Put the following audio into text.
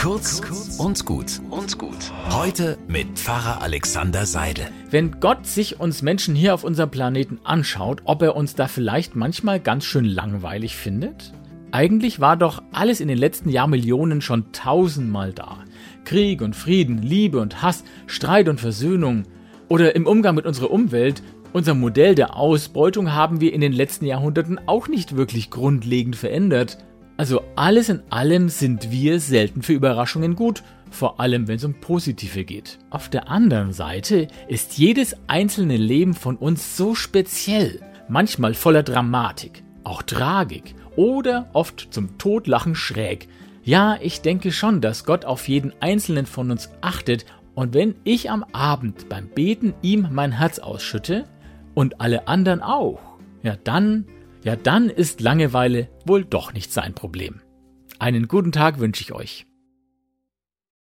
Kurz und gut und gut. Heute mit Pfarrer Alexander Seidel. Wenn Gott sich uns Menschen hier auf unserem Planeten anschaut, ob er uns da vielleicht manchmal ganz schön langweilig findet? Eigentlich war doch alles in den letzten Jahrmillionen schon tausendmal da. Krieg und Frieden, Liebe und Hass, Streit und Versöhnung. Oder im Umgang mit unserer Umwelt, unser Modell der Ausbeutung haben wir in den letzten Jahrhunderten auch nicht wirklich grundlegend verändert. Also alles in allem sind wir selten für Überraschungen gut, vor allem wenn es um positive geht. Auf der anderen Seite ist jedes einzelne Leben von uns so speziell, manchmal voller Dramatik, auch Tragik oder oft zum Todlachen schräg. Ja, ich denke schon, dass Gott auf jeden einzelnen von uns achtet und wenn ich am Abend beim Beten ihm mein Herz ausschütte und alle anderen auch, ja dann ja dann ist Langeweile wohl doch nicht sein Problem. Einen guten Tag wünsche ich euch.